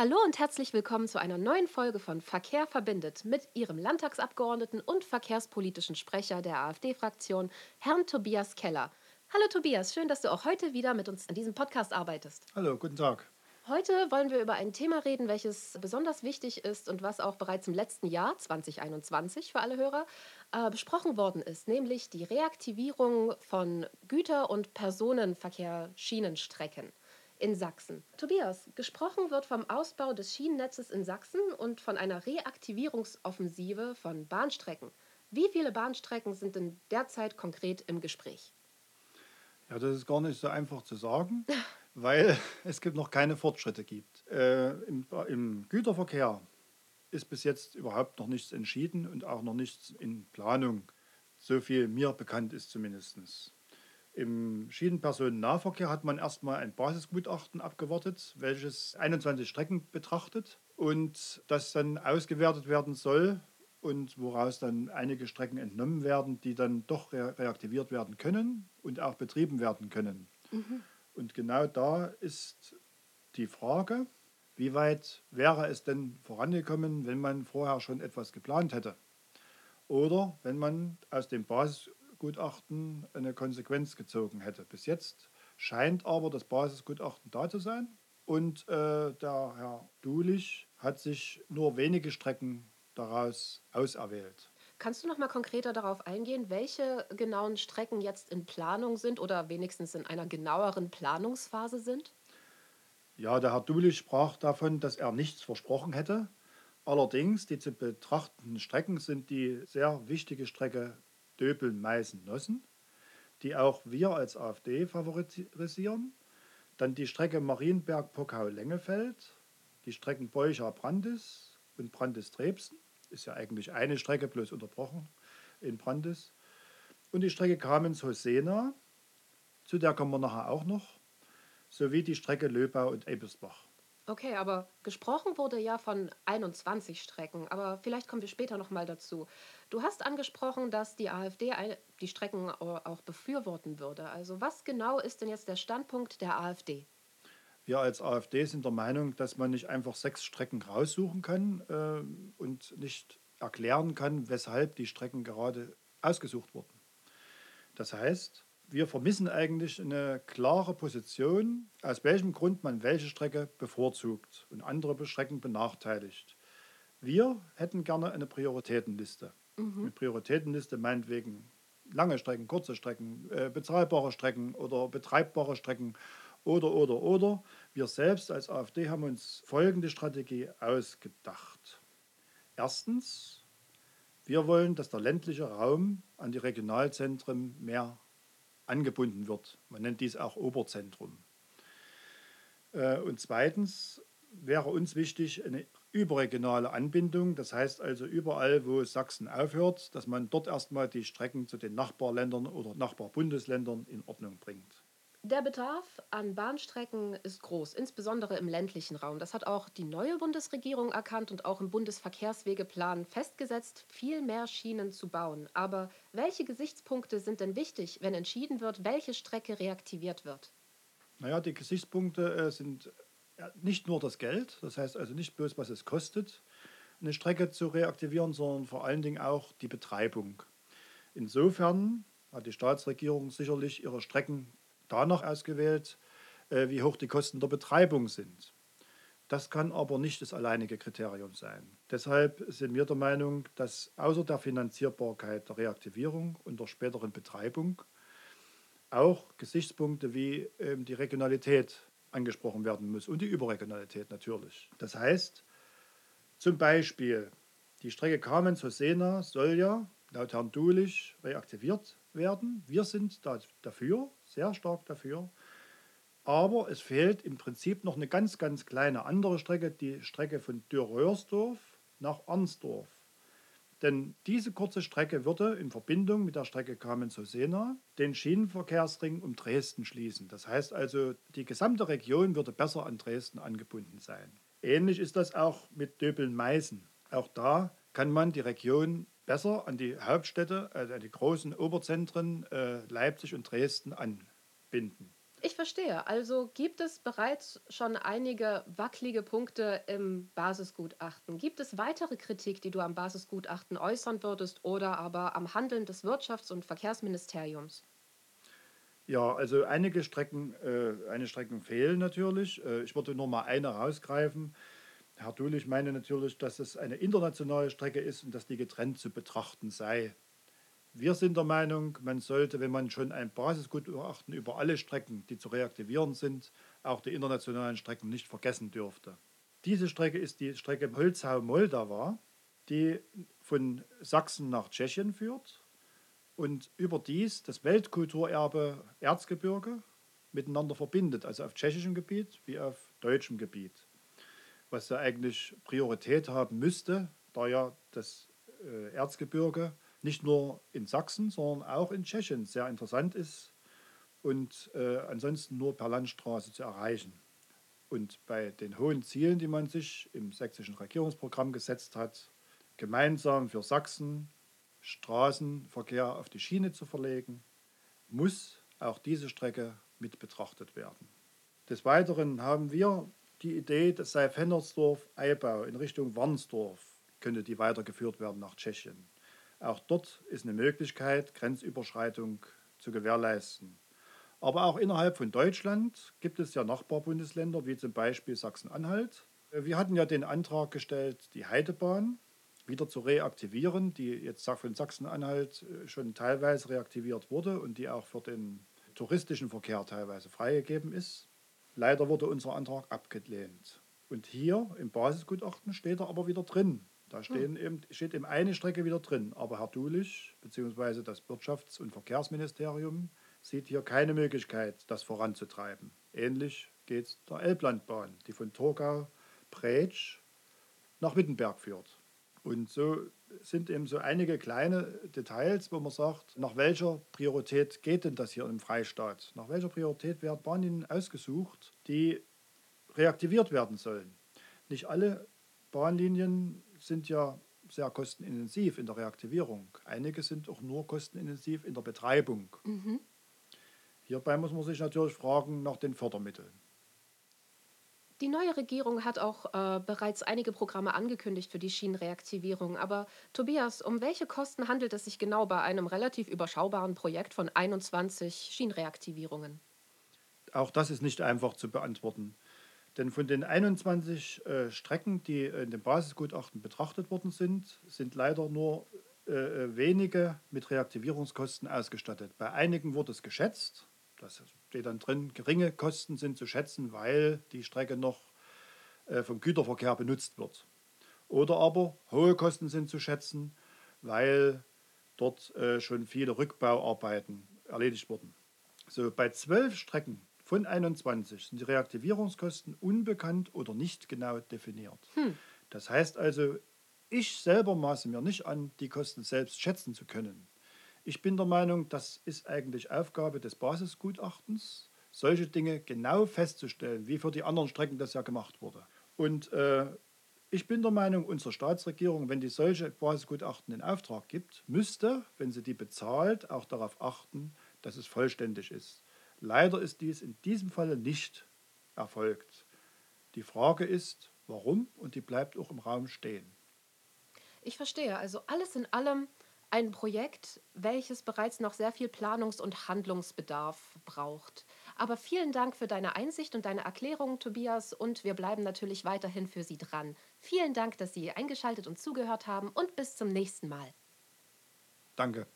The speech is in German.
Hallo und herzlich willkommen zu einer neuen Folge von Verkehr verbindet mit Ihrem Landtagsabgeordneten und verkehrspolitischen Sprecher der AfD-Fraktion, Herrn Tobias Keller. Hallo Tobias, schön, dass du auch heute wieder mit uns an diesem Podcast arbeitest. Hallo, guten Tag. Heute wollen wir über ein Thema reden, welches besonders wichtig ist und was auch bereits im letzten Jahr 2021 für alle Hörer äh, besprochen worden ist, nämlich die Reaktivierung von Güter- und Personenverkehr-Schienenstrecken in Sachsen. Tobias, gesprochen wird vom Ausbau des Schienennetzes in Sachsen und von einer Reaktivierungsoffensive von Bahnstrecken. Wie viele Bahnstrecken sind denn derzeit konkret im Gespräch? Ja, das ist gar nicht so einfach zu sagen, weil es gibt noch keine Fortschritte gibt. Äh, im, Im Güterverkehr ist bis jetzt überhaupt noch nichts entschieden und auch noch nichts in Planung. So viel mir bekannt ist zumindest. Im Schienenpersonennahverkehr hat man erstmal ein Basisgutachten abgewartet, welches 21 Strecken betrachtet und das dann ausgewertet werden soll und woraus dann einige Strecken entnommen werden, die dann doch re reaktiviert werden können und auch betrieben werden können. Mhm. Und genau da ist die Frage, wie weit wäre es denn vorangekommen, wenn man vorher schon etwas geplant hätte? Oder wenn man aus dem Basis Gutachten eine Konsequenz gezogen hätte. Bis jetzt scheint aber das Basisgutachten da zu sein. Und äh, der Herr Dulich hat sich nur wenige Strecken daraus auserwählt. Kannst du noch mal konkreter darauf eingehen, welche genauen Strecken jetzt in Planung sind oder wenigstens in einer genaueren Planungsphase sind? Ja, der Herr Dulich sprach davon, dass er nichts versprochen hätte. Allerdings, die zu betrachtenden Strecken sind die sehr wichtige Strecke Döbeln-Meißen-Nossen, die auch wir als AfD favorisieren. Dann die Strecke Marienberg-Pockau-Lengefeld, die Strecken Beucha-Brandis und Brandis-Trebsen. Ist ja eigentlich eine Strecke, bloß unterbrochen in Brandis. Und die Strecke Kamenz-Hosena, zu der kommen wir nachher auch noch, sowie die Strecke Löbau und Ebersbach. Okay, aber gesprochen wurde ja von 21 Strecken, aber vielleicht kommen wir später nochmal dazu. Du hast angesprochen, dass die AfD die Strecken auch befürworten würde. Also was genau ist denn jetzt der Standpunkt der AfD? Wir als AfD sind der Meinung, dass man nicht einfach sechs Strecken raussuchen kann äh, und nicht erklären kann, weshalb die Strecken gerade ausgesucht wurden. Das heißt, wir vermissen eigentlich eine klare Position, aus welchem Grund man welche Strecke bevorzugt und andere Strecken benachteiligt. Wir hätten gerne eine Prioritätenliste. Mhm. Eine Prioritätenliste meinetwegen lange Strecken, kurze Strecken, äh, bezahlbare Strecken oder betreibbare Strecken oder, oder, oder. Wir selbst als AfD haben uns folgende Strategie ausgedacht. Erstens, wir wollen, dass der ländliche Raum an die Regionalzentren mehr angebunden wird. Man nennt dies auch Oberzentrum. Äh, und zweitens wäre uns wichtig eine überregionale Anbindung. Das heißt also überall, wo Sachsen aufhört, dass man dort erstmal die Strecken zu den Nachbarländern oder Nachbarbundesländern in Ordnung bringt. Der Bedarf an Bahnstrecken ist groß, insbesondere im ländlichen Raum. Das hat auch die neue Bundesregierung erkannt und auch im Bundesverkehrswegeplan festgesetzt, viel mehr Schienen zu bauen. Aber welche Gesichtspunkte sind denn wichtig, wenn entschieden wird, welche Strecke reaktiviert wird? Naja, die Gesichtspunkte äh, sind nicht nur das Geld, das heißt also nicht bloß, was es kostet, eine Strecke zu reaktivieren, sondern vor allen Dingen auch die Betreibung. Insofern hat die Staatsregierung sicherlich ihre Strecken danach ausgewählt, äh, wie hoch die Kosten der Betreibung sind. Das kann aber nicht das alleinige Kriterium sein. Deshalb sind wir der Meinung, dass außer der Finanzierbarkeit der Reaktivierung und der späteren Betreibung auch Gesichtspunkte wie ähm, die Regionalität angesprochen werden muss und die Überregionalität natürlich. Das heißt, zum Beispiel die Strecke Kamenz-Hosena soll ja laut Herrn Dulich reaktiviert werden. Wir sind da dafür, sehr stark dafür. Aber es fehlt im Prinzip noch eine ganz, ganz kleine andere Strecke, die Strecke von Dürrörsdorf nach Arnsdorf. Denn diese kurze Strecke würde in Verbindung mit der Strecke Kamenz-Hosena den Schienenverkehrsring um Dresden schließen. Das heißt also, die gesamte Region würde besser an Dresden angebunden sein. Ähnlich ist das auch mit Döbeln-Meißen. Auch da kann man die Region besser an die Hauptstädte, also an die großen Oberzentren äh, Leipzig und Dresden anbinden. Ich verstehe. Also gibt es bereits schon einige wackelige Punkte im Basisgutachten. Gibt es weitere Kritik, die du am Basisgutachten äußern würdest oder aber am Handeln des Wirtschafts- und Verkehrsministeriums? Ja, also einige Strecken, äh, eine Strecken fehlen natürlich. Äh, ich würde nur mal eine rausgreifen. Herr Dulich meine natürlich, dass es eine internationale Strecke ist und dass die getrennt zu betrachten sei. Wir sind der Meinung, man sollte, wenn man schon ein Basisgutachten über alle Strecken, die zu reaktivieren sind, auch die internationalen Strecken nicht vergessen dürfte. Diese Strecke ist die Strecke Holzhau-Moldau, die von Sachsen nach Tschechien führt und überdies das Weltkulturerbe Erzgebirge miteinander verbindet, also auf tschechischem Gebiet wie auf deutschem Gebiet. Was ja eigentlich Priorität haben müsste, da ja das äh, Erzgebirge nicht nur in Sachsen, sondern auch in Tschechien sehr interessant ist und äh, ansonsten nur per Landstraße zu erreichen. Und bei den hohen Zielen, die man sich im sächsischen Regierungsprogramm gesetzt hat, gemeinsam für Sachsen Straßenverkehr auf die Schiene zu verlegen, muss auch diese Strecke mit betrachtet werden. Des Weiteren haben wir die Idee, dass sei Fennersdorf-Eibau in Richtung Warnsdorf könnte die weitergeführt werden nach Tschechien. Auch dort ist eine Möglichkeit, Grenzüberschreitung zu gewährleisten. Aber auch innerhalb von Deutschland gibt es ja Nachbarbundesländer, wie zum Beispiel Sachsen-Anhalt. Wir hatten ja den Antrag gestellt, die Heidebahn wieder zu reaktivieren, die jetzt von Sachsen-Anhalt äh, schon teilweise reaktiviert wurde und die auch für den touristischen Verkehr teilweise freigegeben ist. Leider wurde unser Antrag abgelehnt. Und hier im Basisgutachten steht er aber wieder drin. Da hm. stehen eben, steht eben eine Strecke wieder drin. Aber Herr Dulich bzw. das Wirtschafts- und Verkehrsministerium sieht hier keine Möglichkeit, das voranzutreiben. Ähnlich geht es der Elblandbahn, die von Torgau, Pretsch nach Wittenberg führt. Und so sind eben so einige kleine Details, wo man sagt, nach welcher Priorität geht denn das hier im Freistaat? Nach welcher Priorität werden Bahnlinien ausgesucht, die reaktiviert werden sollen? Nicht alle Bahnlinien sind ja sehr kostenintensiv in der Reaktivierung. Einige sind auch nur kostenintensiv in der Betreibung. Mhm. Hierbei muss man sich natürlich fragen nach den Fördermitteln. Die neue Regierung hat auch äh, bereits einige Programme angekündigt für die Schienenreaktivierung. Aber Tobias, um welche Kosten handelt es sich genau bei einem relativ überschaubaren Projekt von 21 Schienenreaktivierungen? Auch das ist nicht einfach zu beantworten. Denn von den 21 äh, Strecken, die in dem Basisgutachten betrachtet worden sind, sind leider nur äh, äh wenige mit Reaktivierungskosten ausgestattet. Bei einigen wurde es geschätzt, das steht dann drin, geringe Kosten sind zu schätzen, weil die Strecke noch äh, vom Güterverkehr benutzt wird. Oder aber hohe Kosten sind zu schätzen, weil dort äh, schon viele Rückbauarbeiten erledigt wurden. So, bei zwölf Strecken von 21 sind die Reaktivierungskosten unbekannt oder nicht genau definiert. Hm. Das heißt also, ich selber maße mir nicht an, die Kosten selbst schätzen zu können. Ich bin der Meinung, das ist eigentlich Aufgabe des Basisgutachtens, solche Dinge genau festzustellen, wie für die anderen Strecken das ja gemacht wurde. Und äh, ich bin der Meinung, unsere Staatsregierung, wenn die solche Basisgutachten in Auftrag gibt, müsste, wenn sie die bezahlt, auch darauf achten, dass es vollständig ist. Leider ist dies in diesem Falle nicht erfolgt. Die Frage ist, warum und die bleibt auch im Raum stehen. Ich verstehe. Also alles in allem ein Projekt, welches bereits noch sehr viel Planungs- und Handlungsbedarf braucht. Aber vielen Dank für deine Einsicht und deine Erklärung, Tobias, und wir bleiben natürlich weiterhin für Sie dran. Vielen Dank, dass Sie eingeschaltet und zugehört haben und bis zum nächsten Mal. Danke.